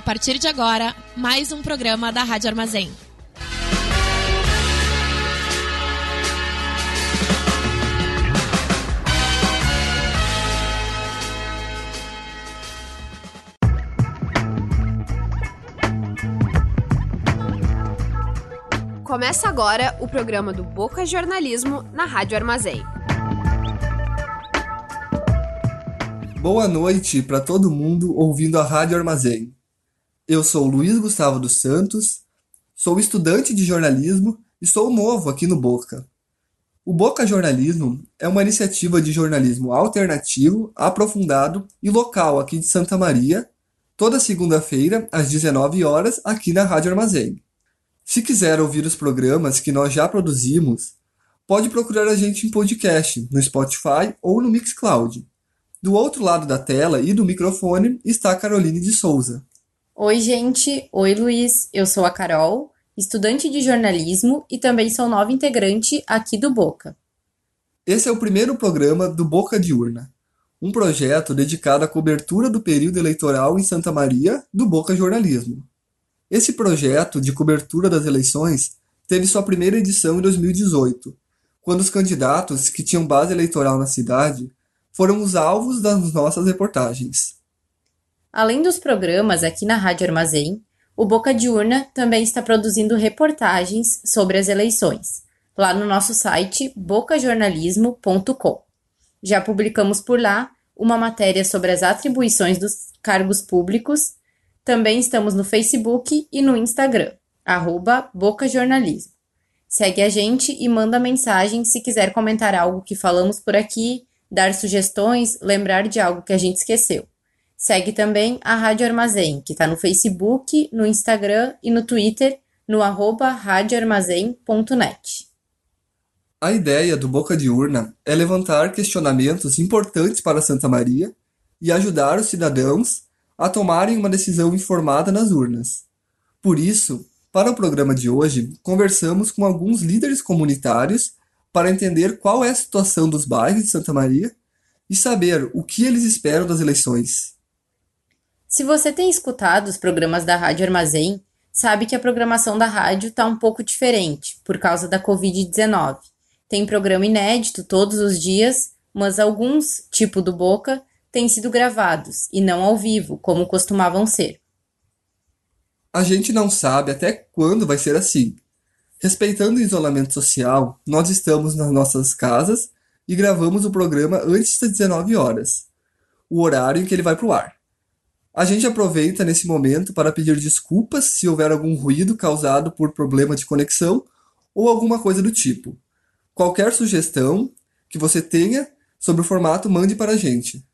A partir de agora, mais um programa da Rádio Armazém. Começa agora o programa do Boca Jornalismo na Rádio Armazém. Boa noite para todo mundo ouvindo a Rádio Armazém. Eu sou Luiz Gustavo dos Santos, sou estudante de jornalismo e sou novo aqui no Boca. O Boca Jornalismo é uma iniciativa de jornalismo alternativo, aprofundado e local aqui de Santa Maria, toda segunda-feira às 19 horas aqui na Rádio Armazém. Se quiser ouvir os programas que nós já produzimos, pode procurar a gente em podcast no Spotify ou no Mixcloud. Do outro lado da tela e do microfone está Caroline de Souza. Oi, gente. Oi, Luiz. Eu sou a Carol, estudante de jornalismo e também sou nova integrante aqui do Boca. Esse é o primeiro programa do Boca Diurna, um projeto dedicado à cobertura do período eleitoral em Santa Maria do Boca Jornalismo. Esse projeto de cobertura das eleições teve sua primeira edição em 2018, quando os candidatos que tinham base eleitoral na cidade foram os alvos das nossas reportagens. Além dos programas aqui na Rádio Armazém, o Boca Diurna também está produzindo reportagens sobre as eleições, lá no nosso site bocajornalismo.com. Já publicamos por lá uma matéria sobre as atribuições dos cargos públicos. Também estamos no Facebook e no Instagram, arroba bocajornalismo. Segue a gente e manda mensagem se quiser comentar algo que falamos por aqui dar sugestões, lembrar de algo que a gente esqueceu. Segue também a Rádio Armazém, que está no Facebook, no Instagram e no Twitter, no arroba radioarmazém.net. A ideia do Boca de Urna é levantar questionamentos importantes para Santa Maria e ajudar os cidadãos a tomarem uma decisão informada nas urnas. Por isso, para o programa de hoje, conversamos com alguns líderes comunitários para entender qual é a situação dos bairros de Santa Maria e saber o que eles esperam das eleições. Se você tem escutado os programas da Rádio Armazém, sabe que a programação da rádio está um pouco diferente por causa da Covid-19. Tem programa inédito todos os dias, mas alguns, tipo do Boca, têm sido gravados e não ao vivo, como costumavam ser. A gente não sabe até quando vai ser assim, Respeitando o isolamento social, nós estamos nas nossas casas e gravamos o programa antes das 19 horas, o horário em que ele vai para o ar. A gente aproveita nesse momento para pedir desculpas se houver algum ruído causado por problema de conexão ou alguma coisa do tipo. Qualquer sugestão que você tenha sobre o formato, mande para a gente.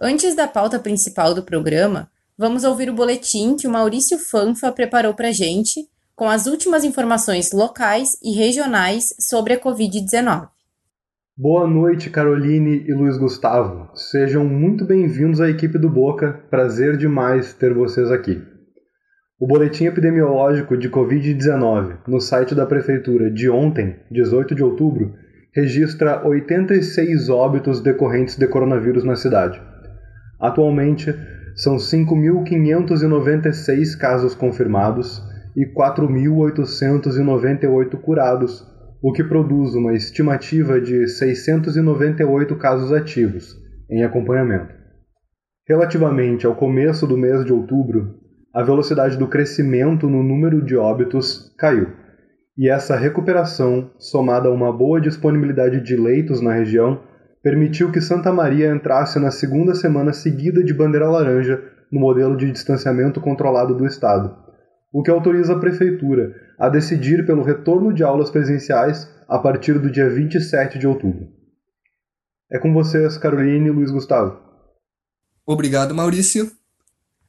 Antes da pauta principal do programa, vamos ouvir o boletim que o Maurício Fanfa preparou para a gente com as últimas informações locais e regionais sobre a Covid-19. Boa noite, Caroline e Luiz Gustavo. Sejam muito bem-vindos à equipe do Boca. Prazer demais ter vocês aqui. O boletim epidemiológico de Covid-19 no site da Prefeitura de ontem, 18 de outubro, registra 86 óbitos decorrentes de coronavírus na cidade. Atualmente, são 5.596 casos confirmados e 4.898 curados, o que produz uma estimativa de 698 casos ativos em acompanhamento. Relativamente ao começo do mês de outubro, a velocidade do crescimento no número de óbitos caiu, e essa recuperação, somada a uma boa disponibilidade de leitos na região, permitiu que Santa Maria entrasse na segunda semana seguida de bandeira laranja no modelo de distanciamento controlado do Estado o que autoriza a Prefeitura a decidir pelo retorno de aulas presenciais a partir do dia 27 de outubro. É com vocês, Caroline e Luiz Gustavo. Obrigado, Maurício.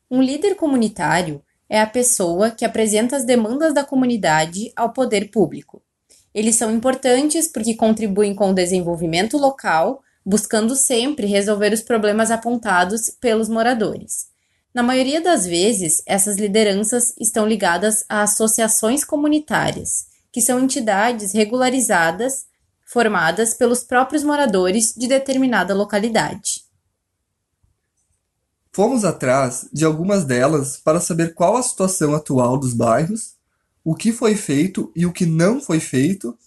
Um líder comunitário é a pessoa que apresenta as demandas da comunidade ao poder público. Eles são importantes porque contribuem com o desenvolvimento local, buscando sempre resolver os problemas apontados pelos moradores. Na maioria das vezes, essas lideranças estão ligadas a associações comunitárias, que são entidades regularizadas formadas pelos próprios moradores de determinada localidade. Fomos atrás de algumas delas para saber qual a situação atual dos bairros, o que foi feito e o que não foi feito,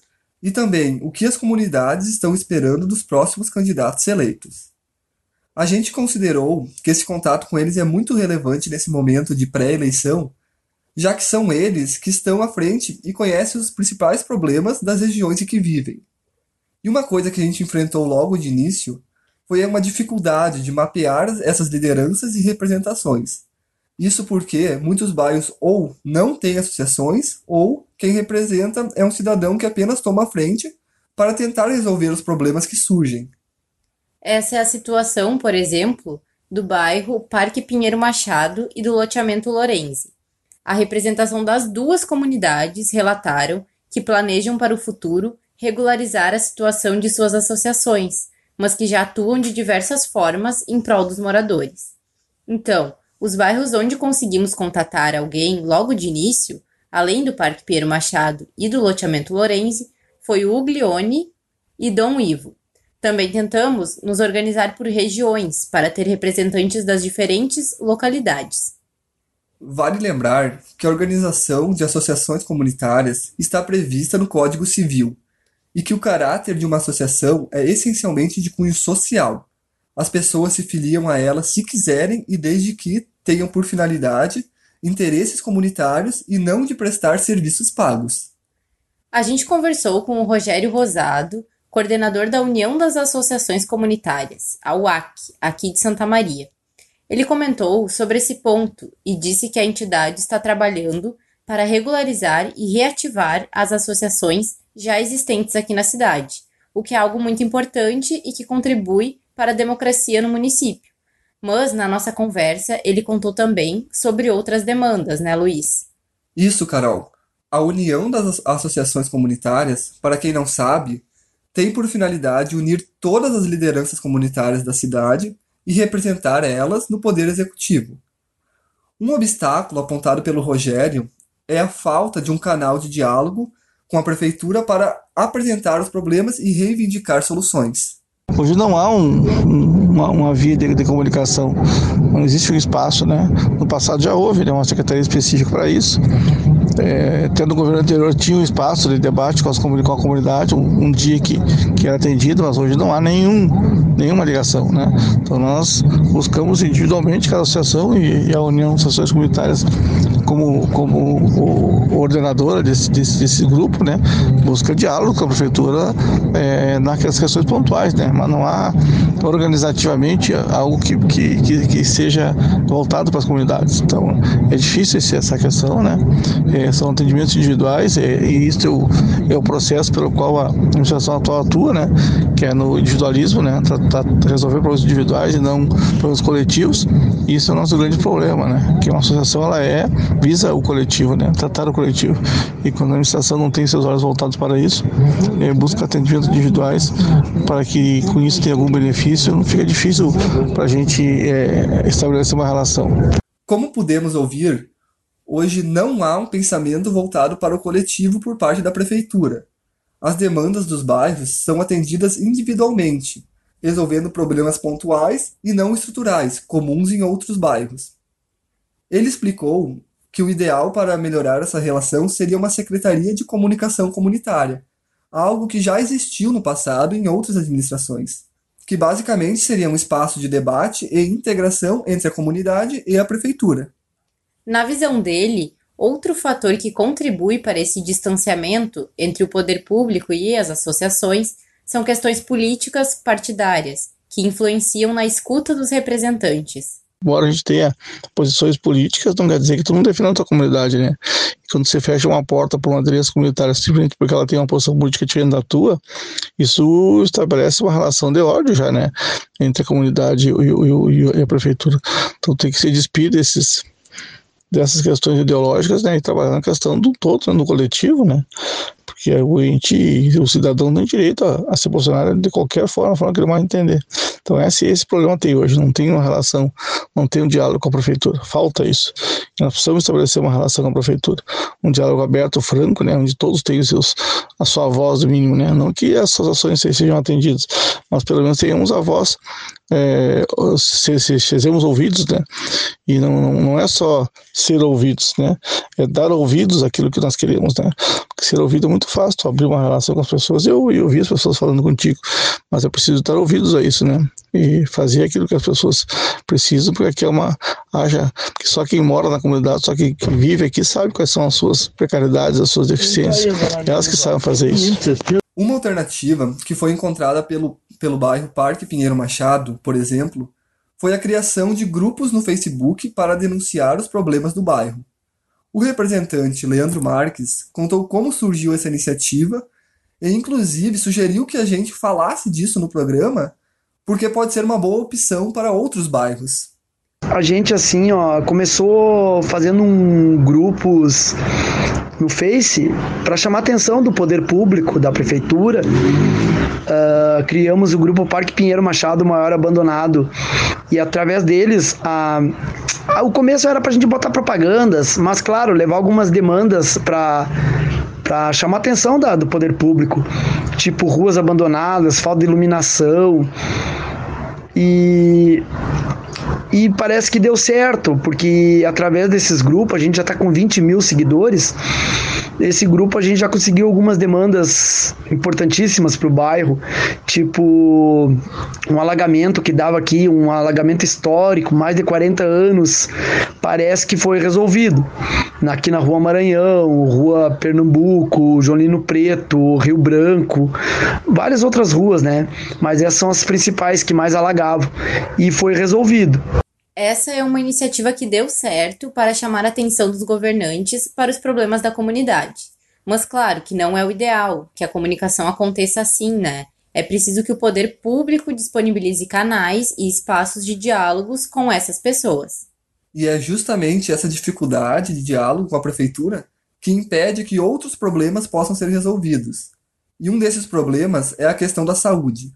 e também o que as comunidades estão esperando dos próximos candidatos eleitos. A gente considerou que esse contato com eles é muito relevante nesse momento de pré-eleição, já que são eles que estão à frente e conhecem os principais problemas das regiões em que vivem. E uma coisa que a gente enfrentou logo de início foi uma dificuldade de mapear essas lideranças e representações. Isso porque muitos bairros ou não têm associações, ou quem representa é um cidadão que apenas toma a frente para tentar resolver os problemas que surgem. Essa é a situação, por exemplo, do bairro Parque Pinheiro Machado e do loteamento Lorenzi. A representação das duas comunidades relataram que planejam para o futuro regularizar a situação de suas associações, mas que já atuam de diversas formas em prol dos moradores. Então, os bairros onde conseguimos contatar alguém logo de início, além do Parque Piero Machado e do loteamento Lorenzi, foi o Uglione e Dom Ivo. Também tentamos nos organizar por regiões para ter representantes das diferentes localidades. Vale lembrar que a organização de associações comunitárias está prevista no Código Civil e que o caráter de uma associação é essencialmente de cunho social. As pessoas se filiam a ela se quiserem e desde que tenham por finalidade interesses comunitários e não de prestar serviços pagos. A gente conversou com o Rogério Rosado, coordenador da União das Associações Comunitárias, a UAC, aqui de Santa Maria. Ele comentou sobre esse ponto e disse que a entidade está trabalhando para regularizar e reativar as associações já existentes aqui na cidade, o que é algo muito importante e que contribui para a democracia no município. Mas, na nossa conversa, ele contou também sobre outras demandas, né, Luiz? Isso, Carol. A União das Associações Comunitárias, para quem não sabe, tem por finalidade unir todas as lideranças comunitárias da cidade e representar elas no Poder Executivo. Um obstáculo apontado pelo Rogério é a falta de um canal de diálogo com a prefeitura para apresentar os problemas e reivindicar soluções. Hoje não há um, uma, uma, via de, de, comunicação, não existe um espaço, né? No passado já houve né, uma secretaria específica para isso. É, tendo o governo anterior tinha um espaço de debate com, as, com a comunidade, um, um, dia que, que era atendido, mas hoje não há nenhum, nenhuma ligação, né? Então nós buscamos individualmente cada associação e, e a União de Associações Comunitárias como, como o, ordenadora desse, desse, desse, grupo, né, busca diálogo com a prefeitura é, naquelas questões pontuais, né, mas não há organizativamente algo que, que, que, que seja voltado para as comunidades. Então, é difícil essa questão, né, é, são atendimentos individuais é, e isso é o, é o processo pelo qual a administração atual atua, né, que é no individualismo, né, tratar, resolver problemas individuais e não problemas coletivos. Isso é o nosso grande problema, né, que uma associação ela é visa o coletivo, né? tratar o coletivo. E quando a administração não tem seus olhos voltados para isso, é, busca atendimentos individuais para que com isso tenha algum benefício, não fica difícil para a gente é, estabelecer uma relação. Como pudemos ouvir, hoje não há um pensamento voltado para o coletivo por parte da prefeitura. As demandas dos bairros são atendidas individualmente, resolvendo problemas pontuais e não estruturais, comuns em outros bairros. Ele explicou que o ideal para melhorar essa relação seria uma secretaria de comunicação comunitária, algo que já existiu no passado em outras administrações, que basicamente seria um espaço de debate e integração entre a comunidade e a prefeitura. Na visão dele, outro fator que contribui para esse distanciamento entre o poder público e as associações são questões políticas partidárias, que influenciam na escuta dos representantes embora a gente tenha posições políticas, não quer dizer que todo mundo defenda a tua comunidade, né? Quando você fecha uma porta para uma aderência comunitária simplesmente porque ela tem uma posição política diferente da tua, isso estabelece uma relação de ódio já, né? Entre a comunidade e, e, e a prefeitura. Então tem que se despir desses dessas questões ideológicas, né, e trabalhar na questão do todo, né, do coletivo, né, Porque o cidadão tem direito a, a ser bolsonaro de qualquer forma, forma que ele mais entender. Então esse, esse problema tem hoje, não tem uma relação, não tem um diálogo com a prefeitura, falta isso. Nós precisamos estabelecer uma relação com a prefeitura, um diálogo aberto, franco, né, onde todos têm seus, a sua voz, mínimo, né, não que essas ações sejam atendidas, mas pelo menos tenhamos a voz é, se, se, sejamos ouvidos, né? E não, não é só ser ouvidos, né? É dar ouvidos àquilo que nós queremos, né? Porque ser ouvido é muito fácil, abrir uma relação com as pessoas. Eu, eu ouvi as pessoas falando contigo, mas é preciso dar ouvidos a isso, né? E fazer aquilo que as pessoas precisam, porque aqui é uma haja que só quem mora na comunidade, só quem, quem vive aqui sabe quais são as suas precariedades, as suas deficiências. Elas que sabem fazer isso. Uma alternativa que foi encontrada pelo, pelo bairro Parque Pinheiro Machado, por exemplo, foi a criação de grupos no Facebook para denunciar os problemas do bairro. O representante Leandro Marques contou como surgiu essa iniciativa e, inclusive, sugeriu que a gente falasse disso no programa, porque pode ser uma boa opção para outros bairros. A gente, assim, ó, começou fazendo um grupos no Face para chamar a atenção do poder público, da prefeitura. Uh, criamos o grupo Parque Pinheiro Machado Maior Abandonado. E através deles a, a o começo era para a gente botar propagandas, mas claro levar algumas demandas para para chamar atenção da, do poder público, tipo ruas abandonadas, falta de iluminação. E e parece que deu certo, porque através desses grupos, a gente já está com 20 mil seguidores. Esse grupo a gente já conseguiu algumas demandas importantíssimas para o bairro, tipo um alagamento que dava aqui, um alagamento histórico, mais de 40 anos, parece que foi resolvido. Aqui na Rua Maranhão, Rua Pernambuco, Jolino Preto, Rio Branco, várias outras ruas, né? Mas essas são as principais que mais alagavam. E foi resolvido. Essa é uma iniciativa que deu certo para chamar a atenção dos governantes para os problemas da comunidade. Mas claro que não é o ideal que a comunicação aconteça assim, né? É preciso que o poder público disponibilize canais e espaços de diálogos com essas pessoas. E é justamente essa dificuldade de diálogo com a prefeitura que impede que outros problemas possam ser resolvidos. E um desses problemas é a questão da saúde,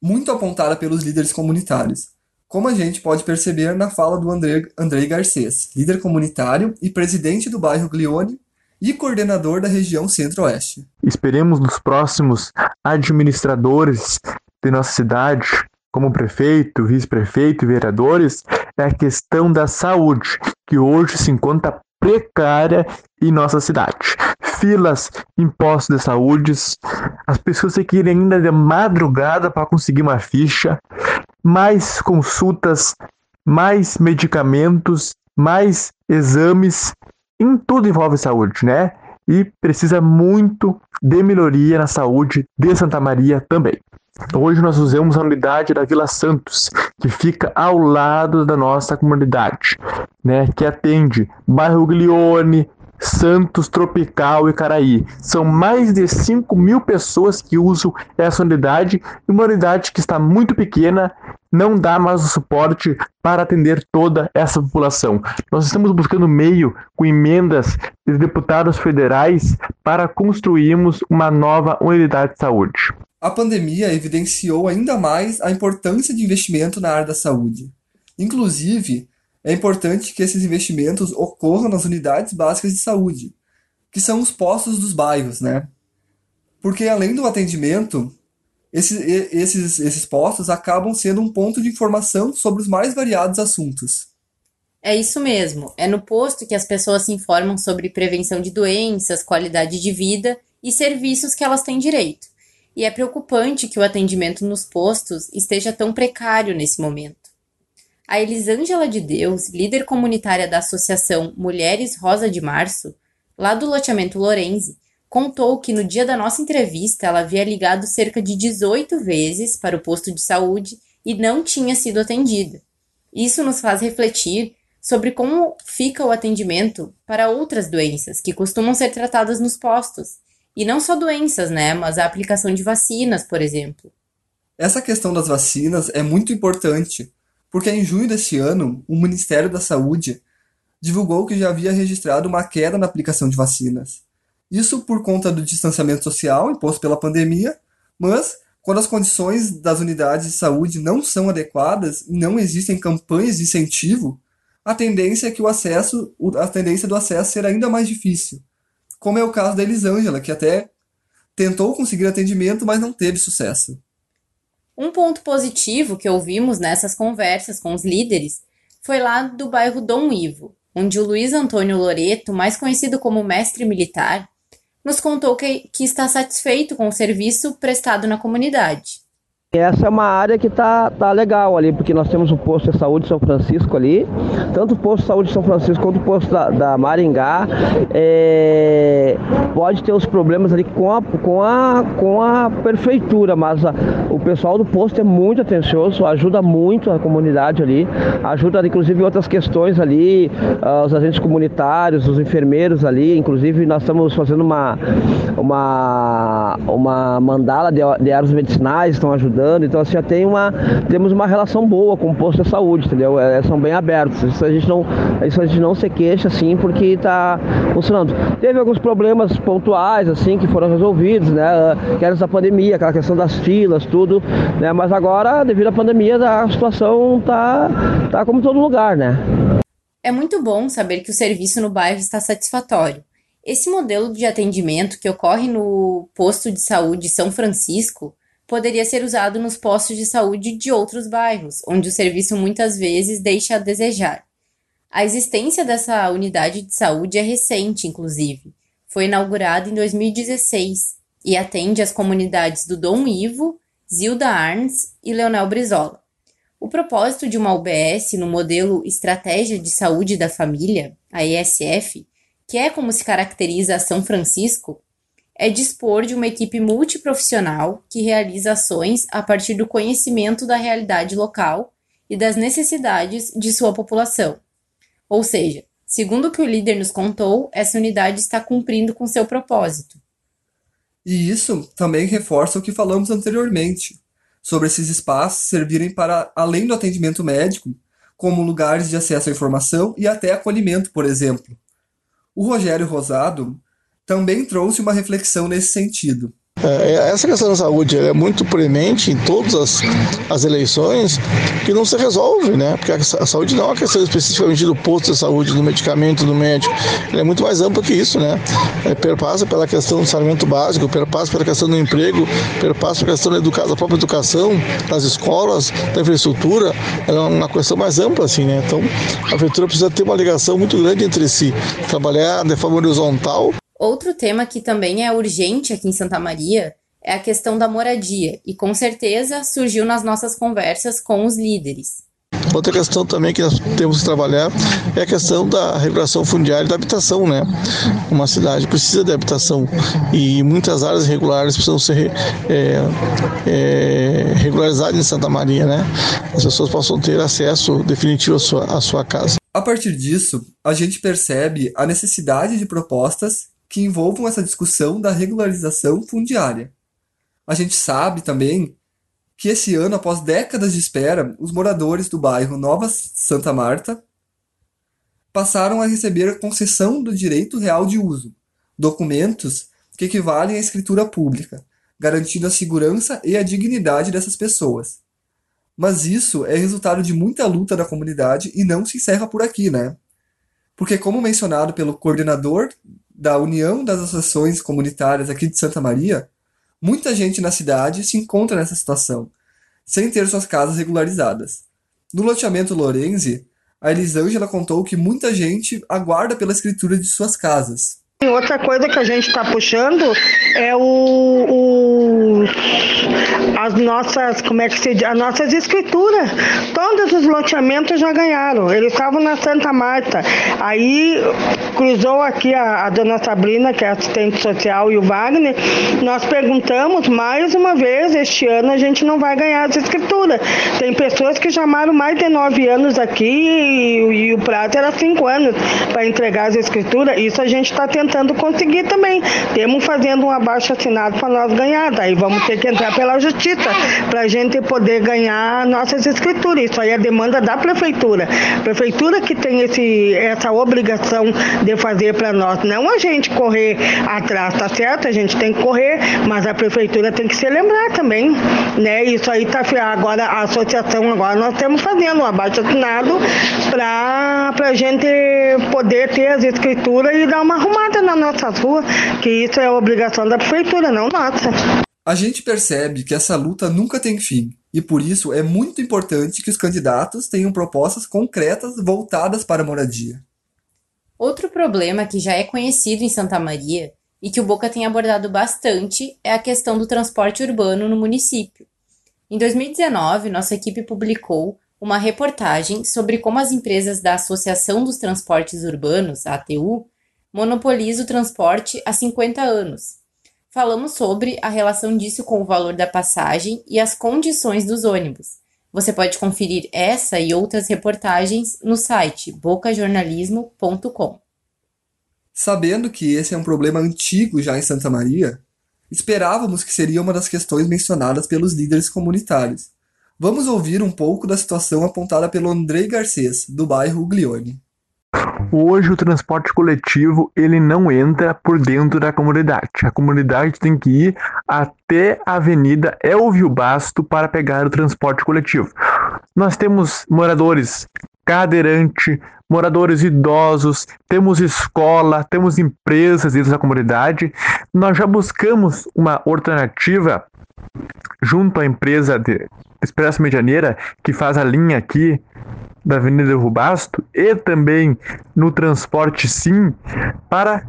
muito apontada pelos líderes comunitários como a gente pode perceber na fala do André, Andrei Garcês, líder comunitário e presidente do bairro Glione e coordenador da região Centro-Oeste. Esperemos nos próximos administradores de nossa cidade, como prefeito, vice-prefeito e vereadores, é a questão da saúde, que hoje se encontra precária em nossa cidade. Filas em postos de saúde, as pessoas que ir ainda de madrugada para conseguir uma ficha, mais consultas, mais medicamentos, mais exames, em tudo envolve saúde, né? E precisa muito de melhoria na saúde de Santa Maria também. Hoje nós usamos a unidade da Vila Santos, que fica ao lado da nossa comunidade, né, que atende bairro Glione, Santos, Tropical e Caraí. São mais de 5 mil pessoas que usam essa unidade, uma unidade que está muito pequena, não dá mais o suporte para atender toda essa população. Nós estamos buscando meio com emendas de deputados federais para construirmos uma nova unidade de saúde. A pandemia evidenciou ainda mais a importância de investimento na área da saúde. Inclusive, é importante que esses investimentos ocorram nas unidades básicas de saúde, que são os postos dos bairros, né? Porque além do atendimento, esses, esses, esses postos acabam sendo um ponto de informação sobre os mais variados assuntos. É isso mesmo. É no posto que as pessoas se informam sobre prevenção de doenças, qualidade de vida e serviços que elas têm direito. E é preocupante que o atendimento nos postos esteja tão precário nesse momento. A Elisângela de Deus, líder comunitária da Associação Mulheres Rosa de Março, lá do loteamento Lorenzi, contou que no dia da nossa entrevista ela havia ligado cerca de 18 vezes para o posto de saúde e não tinha sido atendida. Isso nos faz refletir sobre como fica o atendimento para outras doenças que costumam ser tratadas nos postos. E não só doenças, né? Mas a aplicação de vacinas, por exemplo. Essa questão das vacinas é muito importante, porque em junho deste ano, o Ministério da Saúde divulgou que já havia registrado uma queda na aplicação de vacinas. Isso por conta do distanciamento social imposto pela pandemia, mas quando as condições das unidades de saúde não são adequadas e não existem campanhas de incentivo, a tendência é que o acesso, a tendência do acesso será ainda mais difícil. Como é o caso da Elisângela, que até tentou conseguir atendimento, mas não teve sucesso. Um ponto positivo que ouvimos nessas conversas com os líderes foi lá do bairro Dom Ivo, onde o Luiz Antônio Loreto, mais conhecido como mestre militar, nos contou que, que está satisfeito com o serviço prestado na comunidade. Essa é uma área que tá, tá legal ali, porque nós temos o posto de saúde de São Francisco ali, tanto o posto de saúde de São Francisco quanto o posto da, da Maringá, é, pode ter os problemas ali com a, com a, com a prefeitura, mas a, o pessoal do posto é muito atencioso, ajuda muito a comunidade ali, ajuda inclusive outras questões ali, uh, os agentes comunitários, os enfermeiros ali, inclusive nós estamos fazendo uma, uma, uma mandala de, de ervas medicinais, estão ajudando Então, assim, já tem uma, temos uma relação boa com o posto de saúde, entendeu? É, são bem abertos. Isso a gente não, isso a gente não se queixa, assim, porque está funcionando. Teve alguns problemas pontuais, assim, que foram resolvidos, né? Que era pandemia, aquela questão das filas, tudo, né? Mas agora, devido à pandemia, a situação tá, tá como todo lugar, né? É muito bom saber que o serviço no bairro está satisfatório. Esse modelo de atendimento que ocorre no posto de saúde São Francisco poderia ser usado nos postos de saúde de outros bairros, onde o serviço muitas vezes deixa a desejar. A existência dessa unidade de saúde é recente, inclusive. Foi inaugurada em 2016 e atende as comunidades do Dom Ivo, Zilda Arns e Leonel Brizola. O propósito de uma UBS no modelo Estratégia de Saúde da Família, a ESF, que é como se caracteriza a São Francisco, é dispor de uma equipe multiprofissional que realiza ações a partir do conhecimento da realidade local e das necessidades de sua população. Ou seja, segundo o que o líder nos contou, essa unidade está cumprindo com seu propósito. E isso também reforça o que falamos anteriormente, sobre esses espaços servirem para, além do atendimento médico, como lugares de acesso à informação e até acolhimento, por exemplo. O Rogério Rosado, também trouxe uma reflexão nesse sentido. É, é, essa questão da saúde é muito premente em todas as, as eleições que não se resolve, né? Porque a, saúde não é uma questão especificamente do posto de saúde, do medicamento, do médico. Ela é muito mais ampla que isso, né? É, perpassa pela questão do saneamento básico, perpassa pela questão do emprego, perpassa pela questão da, educa da própria educação, das escolas, da infraestrutura. Ela é uma questão mais ampla, assim, né? Então, a prefeitura precisa ter uma ligação muito grande entre si, trabalhar de forma horizontal Outro tema que também é urgente aqui em Santa Maria é a questão da moradia, e com certeza surgiu nas nossas conversas com os líderes. Outra questão também que nós temos que trabalhar é a questão da regulação fundiária e da habitação, né? Uma cidade precisa de habitação e muitas áreas regulares precisam ser é, é, regularizadas em Santa Maria, né? As pessoas possam ter acesso definitivo à sua, à sua casa. A partir disso, a gente percebe a necessidade de propostas que envolvam essa discussão da regularização fundiária. A gente sabe também que esse ano, após décadas de espera, os moradores do bairro Nova Santa Marta passaram a receber a concessão do direito real de uso, documentos que equivalem à escritura pública, garantindo a segurança e a dignidade dessas pessoas. Mas isso é resultado de muita luta da comunidade e não se encerra por aqui, né? Porque, como mencionado pelo coordenador da União das Associações Comunitárias aqui de Santa Maria, muita gente na cidade se encontra nessa situação, sem ter suas casas regularizadas. No loteamento Lorenzi, a Elisângela contou que muita gente aguarda pela escritura de suas casas. Outra coisa que a gente está puxando é o, o, as nossas, como é que se as nossas escrituras. Todos os loteamentos já ganharam. Eles estavam na Santa Marta. Aí cruzou aqui a, a dona Sabrina, que é assistente social, e o Wagner. Nós perguntamos mais uma vez, este ano a gente não vai ganhar as escrituras. Tem pessoas que chamaram mais de nove anos aqui e, e o prazo era cinco anos para entregar as escrituras. Isso a gente está tentando tentando conseguir também. Temos fazendo um abaixo assinado para nós ganhar. Daí vamos ter que entrar pela justiça para a gente poder ganhar nossas escrituras. Isso aí é demanda da prefeitura. Prefeitura que tem esse, essa obrigação de fazer para nós. Não a gente correr atrás, tá certo? A gente tem que correr, mas a prefeitura tem que se lembrar também. Né? Isso aí tá agora a associação agora nós estamos fazendo um abaixo assinado para a gente poder ter as escrituras e dar uma arrumada nas nossas ruas, que isso é obrigação da prefeitura, não nossa. A gente percebe que essa luta nunca tem fim, e por isso é muito importante que os candidatos tenham propostas concretas voltadas para a moradia. Outro problema que já é conhecido em Santa Maria e que o Boca tem abordado bastante é a questão do transporte urbano no município. Em 2019, nossa equipe publicou uma reportagem sobre como as empresas da Associação dos Transportes Urbanos, ATU, monopolizam o transporte há 50 anos. Falamos sobre a relação disso com o valor da passagem e as condições dos ônibus. Você pode conferir essa e outras reportagens no site bocajornalismo.com. Sabendo que esse é um problema antigo já em Santa Maria, esperávamos que seria uma das questões mencionadas pelos líderes comunitários Vamos ouvir um pouco da situação apontada pelo Andrei Garcês, do bairro Uglione. Hoje o transporte coletivo ele não entra por dentro da comunidade. A comunidade tem que ir até a Avenida Elvio Basto para pegar o transporte coletivo. Nós temos moradores cadeirante, moradores idosos, temos escola, temos empresas dentro da comunidade. Nós já buscamos uma alternativa junto à empresa de Expresso Medianeira, que faz a linha aqui da Avenida Rubasto, e também no transporte sim, para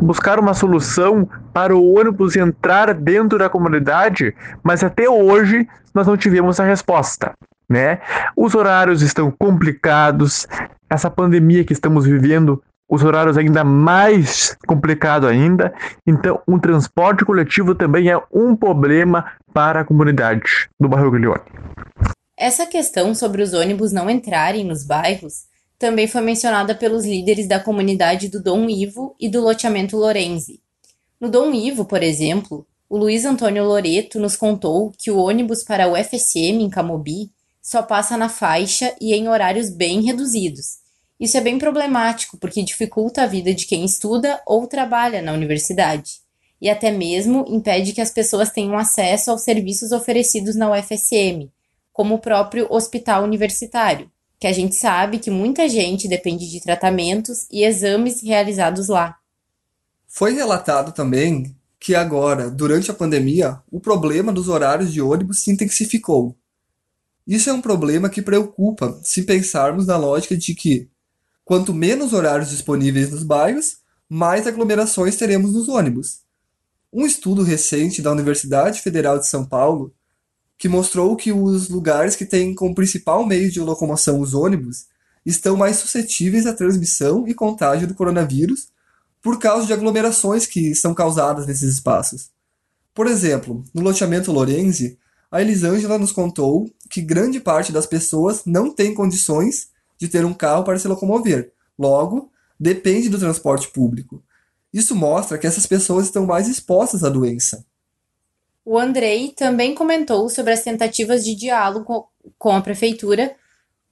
buscar uma solução para o ônibus entrar dentro da comunidade, mas até hoje nós não tivemos a resposta. Né? Os horários estão complicados, essa pandemia que estamos vivendo os horários ainda mais complicado ainda. Então, um transporte coletivo também é um problema para a comunidade do bairro Guilhone. Essa questão sobre os ônibus não entrarem nos bairros também foi mencionada pelos líderes da comunidade do Dom Ivo e do loteamento Lorenzi. No Dom Ivo, por exemplo, o Luiz Antônio Loreto nos contou que o ônibus para o FSM em Camobi só passa na faixa e em horários bem reduzidos, isso é bem problemático porque dificulta a vida de quem estuda ou trabalha na universidade, e até mesmo impede que as pessoas tenham acesso aos serviços oferecidos na UFSM, como o próprio hospital universitário, que a gente sabe que muita gente depende de tratamentos e exames realizados lá. Foi relatado também que agora, durante a pandemia, o problema dos horários de ônibus se intensificou. Isso é um problema que preocupa se pensarmos na lógica de que Quanto menos horários disponíveis nos bairros, mais aglomerações teremos nos ônibus. Um estudo recente da Universidade Federal de São Paulo, que mostrou que os lugares que têm como principal meio de locomoção os ônibus estão mais suscetíveis à transmissão e contágio do coronavírus por causa de aglomerações que são causadas nesses espaços. Por exemplo, no loteamento Lorenzi, a Elisângela nos contou que grande parte das pessoas não tem condições de ter um carro para se locomover. Logo, depende do transporte público. Isso mostra que essas pessoas estão mais expostas à doença. O Andrei também comentou sobre as tentativas de diálogo com a prefeitura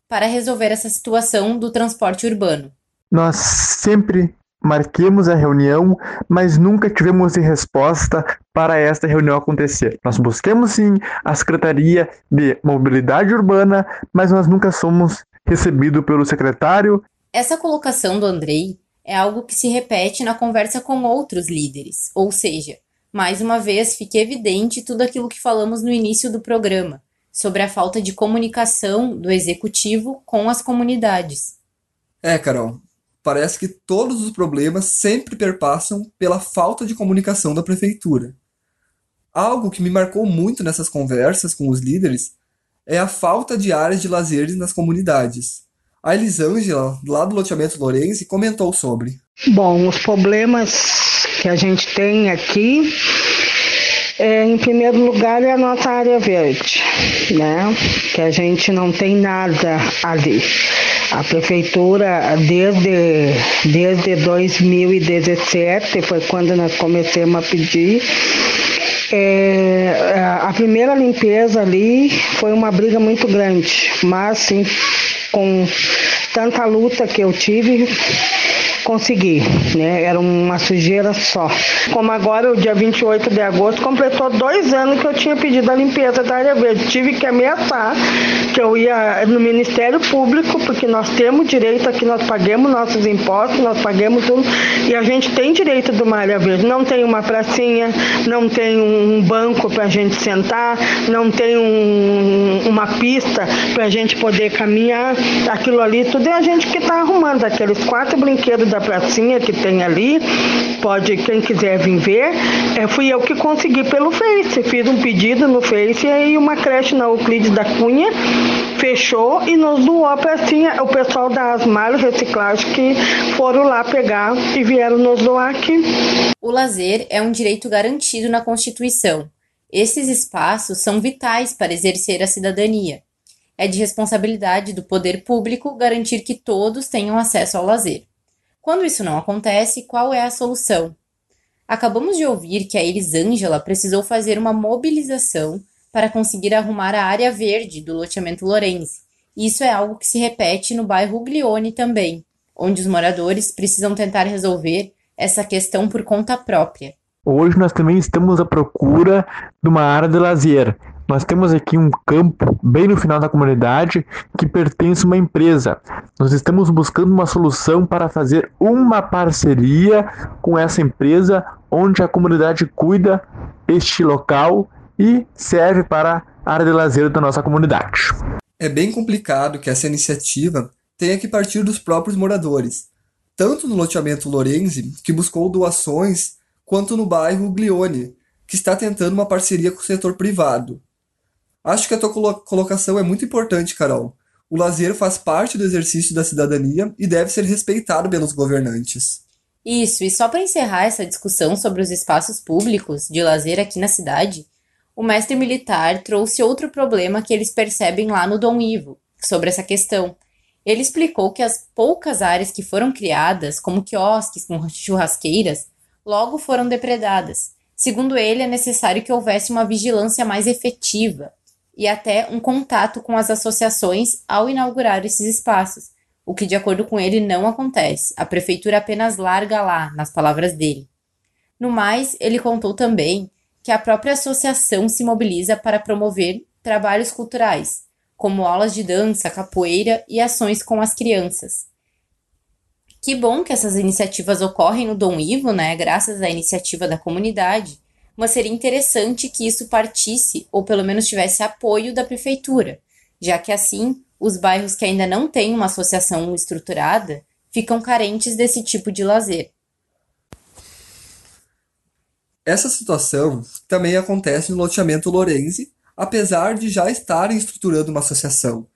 para resolver essa situação do transporte urbano. Nós sempre marquemos a reunião, mas nunca tivemos resposta para esta reunião acontecer. Nós buscamos sim a Secretaria de Mobilidade Urbana, mas nós nunca somos recebido pelo secretário. Essa colocação do Andrei é algo que se repete na conversa com outros líderes, ou seja, mais uma vez fica evidente tudo aquilo que falamos no início do programa, sobre a falta de comunicação do executivo com as comunidades. É, Carol, parece que todos os problemas sempre perpassam pela falta de comunicação da prefeitura. Algo que me marcou muito nessas conversas com os líderes é a falta de áreas de lazer nas comunidades. A Elisângela, lá do loteamento Lourenço, comentou sobre. Bom, os problemas que a gente tem aqui, é, em primeiro lugar, é a nossa área verde, né? Que a gente não tem nada ali. A prefeitura, desde, desde 2017, foi quando nós começamos a pedir, é, a primeira limpeza ali foi uma briga muito grande, mas sim, com tanta luta que eu tive, consegui, né? Era uma sujeira só. Como agora, o dia 28 de agosto, completou dois anos que eu tinha pedido a limpeza da área verde. Tive que ameaçar que eu ia no Ministério Público, porque nós temos direito aqui, nós pagamos nossos impostos, nós pagamos tudo, e a gente tem direito de uma área verde. Não tem uma pracinha, não tem um banco para a gente sentar, não tem um, uma pista para a gente poder caminhar. Aquilo ali, tudo é a gente que está arrumando. Aqueles quatro brinquedos da pracinha que tem ali, pode, quem quiser vir ver, é, fui eu que consegui pelo Face. Fiz um pedido no Face e aí uma creche na Euclides da Cunha fechou e nos doou a pracinha. O pessoal da Asmar Reciclagem que foram lá pegar e vieram nos doar aqui. O lazer é um direito garantido na Constituição. Esses espaços são vitais para exercer a cidadania. É de responsabilidade do poder público garantir que todos tenham acesso ao lazer. Quando isso não acontece, qual é a solução? Acabamos de ouvir que a Elisângela precisou fazer uma mobilização para conseguir arrumar a área verde do loteamento Lorenzi. Isso é algo que se repete no bairro Glione também, onde os moradores precisam tentar resolver essa questão por conta própria. Hoje nós também estamos à procura de uma área de lazer. Nós temos aqui um campo bem no final da comunidade que pertence a uma empresa. Nós estamos buscando uma solução para fazer uma parceria com essa empresa onde a comunidade cuida este local e serve para a área de lazer da nossa comunidade. É bem complicado que essa iniciativa tenha que partir dos próprios moradores, tanto no loteamento Lorenzi, que buscou doações, quanto no bairro Glione, que está tentando uma parceria com o setor privado. Acho que a tua colocação é muito importante, Carol. O lazer faz parte do exercício da cidadania e deve ser respeitado pelos governantes. Isso, e só para encerrar essa discussão sobre os espaços públicos de lazer aqui na cidade, o mestre militar trouxe outro problema que eles percebem lá no Dom Ivo, sobre essa questão. Ele explicou que as poucas áreas que foram criadas, como quiosques com churrasqueiras, logo foram depredadas. Segundo ele, é necessário que houvesse uma vigilância mais efetiva, e até um contato com as associações ao inaugurar esses espaços, o que, de acordo com ele, não acontece. A prefeitura apenas larga lá, nas palavras dele. No mais, ele contou também que a própria associação se mobiliza para promover trabalhos culturais, como aulas de dança, capoeira e ações com as crianças. Que bom que essas iniciativas ocorrem no Dom Ivo, né? Graças à iniciativa da comunidade mas seria interessante que isso partisse, ou pelo menos tivesse apoio da prefeitura, já que assim os bairros que ainda não têm uma associação estruturada ficam carentes desse tipo de lazer. Essa situação também acontece no loteamento Lorenzi, apesar de já estarem estruturando uma associação.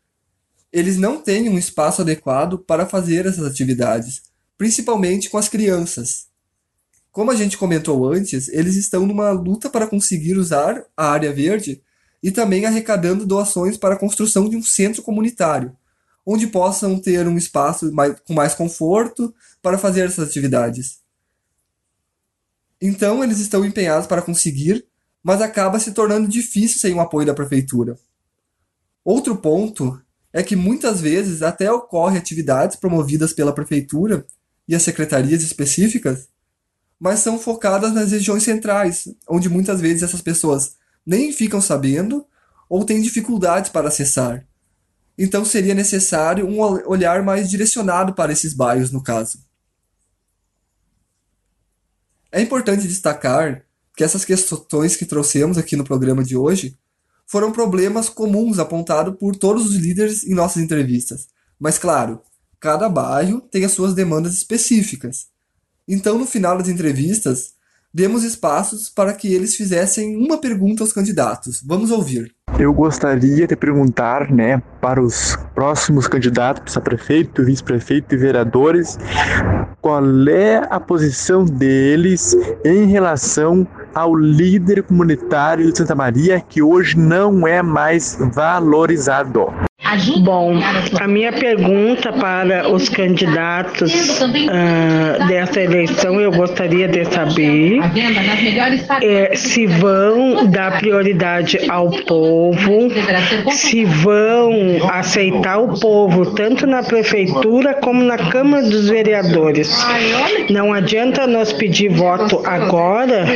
Eles não têm um espaço adequado para fazer essas atividades, principalmente com as crianças. Como a gente comentou antes, eles estão numa luta para conseguir usar a área verde e também arrecadando doações para a construção de um centro comunitário, onde possam ter um espaço mais, com mais conforto para fazer essas atividades. Então, eles estão empenhados para conseguir, mas acaba se tornando difícil sem o apoio da prefeitura. Outro ponto é que muitas vezes até ocorrem atividades promovidas pela prefeitura e as secretarias específicas mas são focadas nas regiões centrais, onde muitas vezes essas pessoas nem ficam sabendo ou têm dificuldades para acessar. Então seria necessário um olhar mais direcionado para esses bairros, no caso. É importante destacar que essas questões que trouxemos aqui no programa de hoje foram problemas comuns apontados por todos os líderes em nossas entrevistas. Mas, claro, cada bairro tem as suas demandas específicas. Então, no final das entrevistas, demos espaços para que eles fizessem uma pergunta aos candidatos. Vamos ouvir. Eu gostaria de perguntar, né, para os próximos candidatos a prefeito, vice-prefeito e vereadores, qual é a posição deles em relação ao líder comunitário de Santa Maria que hoje não é mais valorizado. Bom, a minha pergunta para os candidatos uh, dessa eleição, eu gostaria de saber é, se vão dar prioridade ao povo, se vão aceitar o povo, tanto na prefeitura como na Câmara dos Vereadores. Não adianta nós pedir voto agora,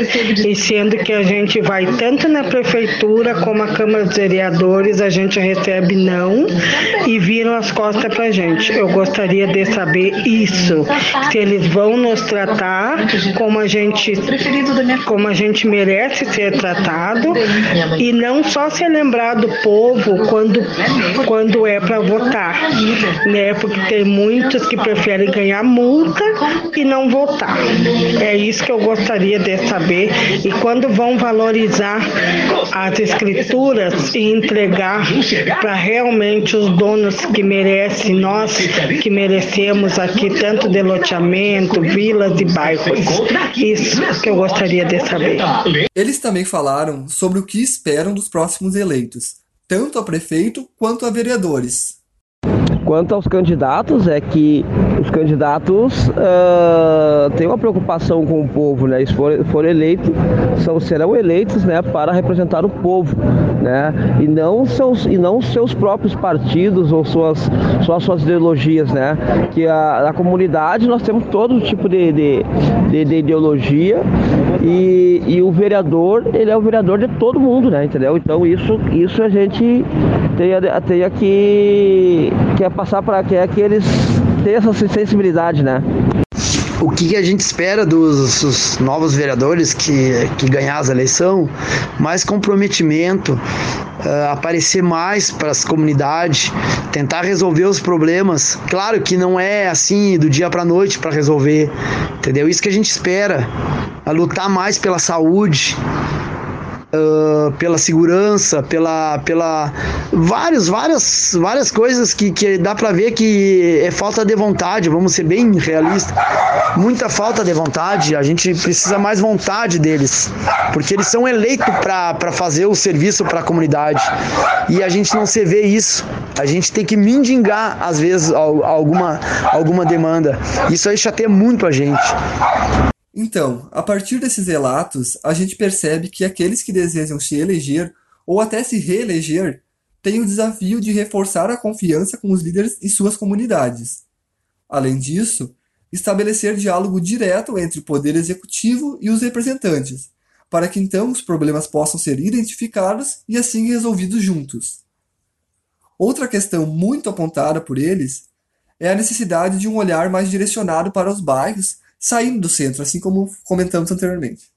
e sendo que a gente vai tanto na prefeitura como a Câmara dos Vereadores, a gente recebe não e viram as costas pra gente. Eu gostaria de saber isso, se eles vão nos tratar como a gente como a gente merece ser tratado e não só ser lembrado do povo quando quando é para votar, né? Porque tem muitos que preferem ganhar multa e não votar. É isso que eu gostaria de saber e quando vão valorizar as escrituras e entregar para realmente os donos que merecem, nós que merecemos aqui, tanto de loteamento, vilas e bairros. Isso que eu gostaria de saber. Eles também falaram sobre o que esperam dos próximos eleitos, tanto a prefeito quanto a vereadores. Quanto aos candidatos, é que os candidatos uh, têm uma preocupação com o povo, né? Se for, for eleito, são, serão eleitos, né, para representar o povo, né? E não seus e não seus próprios partidos ou suas suas ideologias, né? Que a, a comunidade nós temos todo tipo de, de, de, de ideologia e, e o vereador ele é o vereador de todo mundo, né? Entendeu? Então isso isso a gente tem, tem que que é passar para que é que eles tenham essa sensibilidade, né? O que a gente espera dos, dos novos vereadores que, que ganhar as eleições? Mais comprometimento, uh, aparecer mais para as comunidades, tentar resolver os problemas. Claro que não é assim do dia para noite para resolver, entendeu? Isso que a gente espera, a lutar mais pela saúde, pela segurança, pela, pela vários, várias, várias coisas que, que dá para ver que é falta de vontade. Vamos ser bem realistas, muita falta de vontade. A gente precisa mais vontade deles, porque eles são eleitos para fazer o serviço para a comunidade e a gente não se vê isso. A gente tem que mendigar às vezes alguma alguma demanda. Isso aí chateia muito a gente. Então, a partir desses relatos, a gente percebe que aqueles que desejam se eleger ou até se reeleger têm o desafio de reforçar a confiança com os líderes e suas comunidades. Além disso, estabelecer diálogo direto entre o poder executivo e os representantes, para que então os problemas possam ser identificados e assim resolvidos juntos. Outra questão muito apontada por eles é a necessidade de um olhar mais direcionado para os bairros saindo do centro, assim como comentamos anteriormente.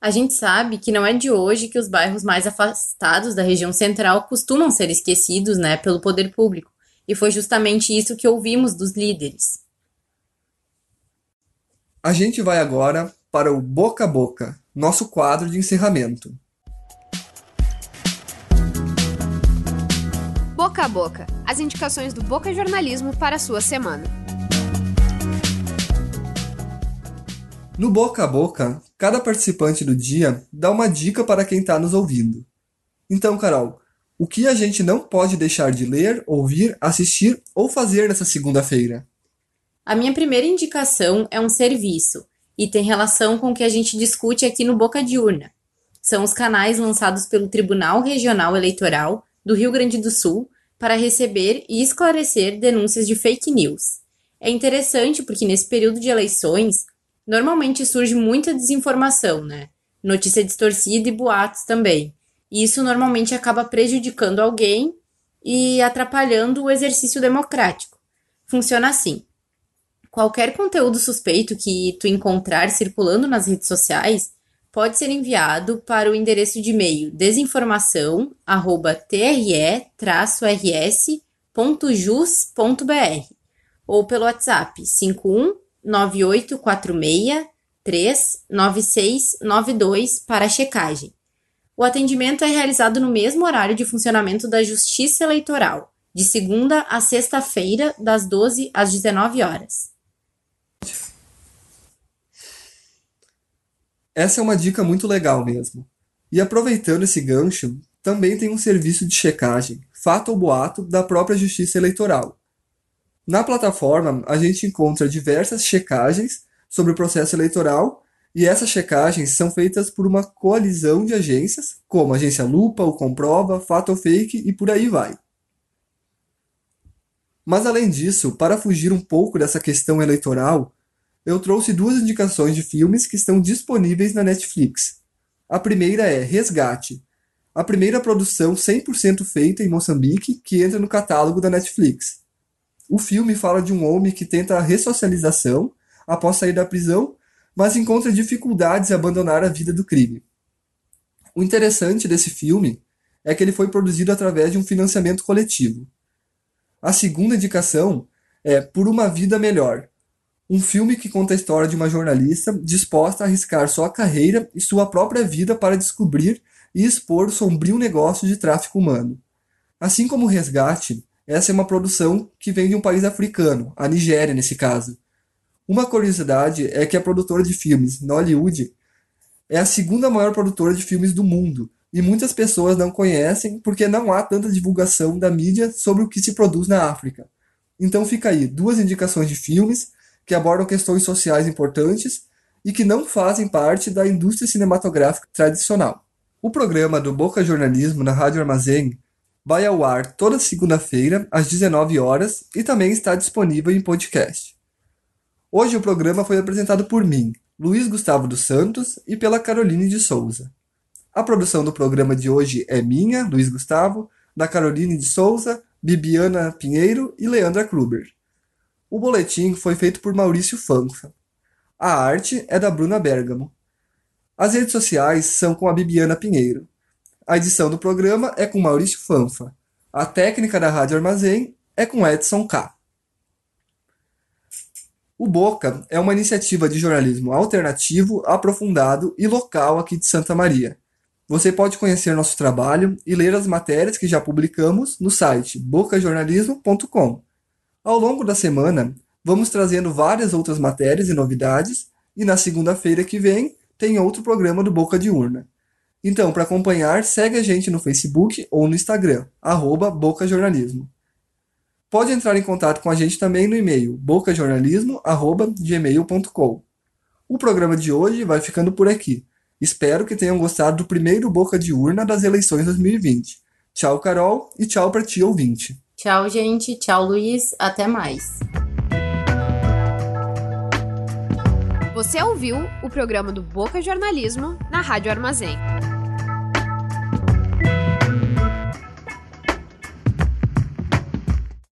A gente sabe que não é de hoje que os bairros mais afastados da região central costumam ser esquecidos né, pelo poder público, e foi justamente isso que ouvimos dos líderes. A gente vai agora para o Boca a Boca, nosso quadro de encerramento. Boca a Boca as indicações do Boca Jornalismo para a sua semana. No boca a boca, cada participante do dia dá uma dica para quem está nos ouvindo. Então, Carol, o que a gente não pode deixar de ler, ouvir, assistir ou fazer nessa segunda-feira? A minha primeira indicação é um serviço e tem relação com o que a gente discute aqui no Boca de Urna. São os canais lançados pelo Tribunal Regional Eleitoral do Rio Grande do Sul para receber e esclarecer denúncias de fake news. É interessante porque nesse período de eleições normalmente surge muita desinformação, né? Notícia distorcida e boatos também. E isso normalmente acaba prejudicando alguém e atrapalhando o exercício democrático. Funciona assim: qualquer conteúdo suspeito que tu encontrar circulando nas redes sociais pode ser enviado para o endereço de e-mail desinformação@tre-rs.jus.br ou pelo WhatsApp 51 9846 39692 para checagem. O atendimento é realizado no mesmo horário de funcionamento da Justiça Eleitoral, de segunda a sexta-feira, das 12 às 19 horas. Essa é uma dica muito legal mesmo. E aproveitando esse gancho, também tem um serviço de checagem, Fato ou Boato da própria Justiça Eleitoral. Na plataforma, a gente encontra diversas checagens sobre o processo eleitoral e essas checagens são feitas por uma coalizão de agências, como a Agência Lupa, o Comprova, Fato ou Fake e por aí vai. Mas além disso, para fugir um pouco dessa questão eleitoral, eu trouxe duas indicações de filmes que estão disponíveis na Netflix. A primeira é Resgate, a primeira produção 100% feita em Moçambique que entra no catálogo da Netflix. O filme fala de um homem que tenta a ressocialização após sair da prisão mas encontra dificuldades em abandonar a vida do crime. O interessante desse filme é que ele foi produzido através de um financiamento coletivo. A segunda indicação é Por uma Vida Melhor, um filme que conta a história de uma jornalista disposta a arriscar sua carreira e sua própria vida para descobrir e expor o sombrio negócio de tráfico humano. Assim como o Resgate, essa é uma produção que vem de um país africano, a Nigéria nesse caso, uma curiosidade é que a produtora de filmes, Nollywood, é a segunda maior produtora de filmes do mundo, e muitas pessoas não conhecem porque não há tanta divulgação da mídia sobre o que se produz na África. Então fica aí duas indicações de filmes que abordam questões sociais importantes e que não fazem parte da indústria cinematográfica tradicional. O programa do Boca Jornalismo na Rádio Armazém vai ao ar toda segunda-feira às 19 horas e também está disponível em podcast. Hoje o programa foi apresentado por mim, Luiz Gustavo dos Santos, e pela Caroline de Souza. A produção do programa de hoje é minha, Luiz Gustavo, da Caroline de Souza, Bibiana Pinheiro e Leandra Kluber. O boletim foi feito por Maurício Fanfa. A arte é da Bruna Bergamo. As redes sociais são com a Bibiana Pinheiro. A edição do programa é com Maurício Fanfa. A técnica da Rádio Armazém é com Edson K. O Boca é uma iniciativa de jornalismo alternativo, aprofundado e local aqui de Santa Maria. Você pode conhecer nosso trabalho e ler as matérias que já publicamos no site bocajornalismo.com. Ao longo da semana, vamos trazendo várias outras matérias e novidades, e na segunda-feira que vem tem outro programa do Boca de Urna. Então, para acompanhar, segue a gente no Facebook ou no Instagram, arroba Boca Jornalismo. Pode entrar em contato com a gente também no e-mail bocajornalismo@gmail.com. O programa de hoje vai ficando por aqui. Espero que tenham gostado do primeiro Boca de Urna das eleições 2020. Tchau, Carol, e tchau para ti, ouvinte. Tchau, gente. Tchau, Luiz. Até mais. Você ouviu o programa do Boca Jornalismo na Rádio Armazém.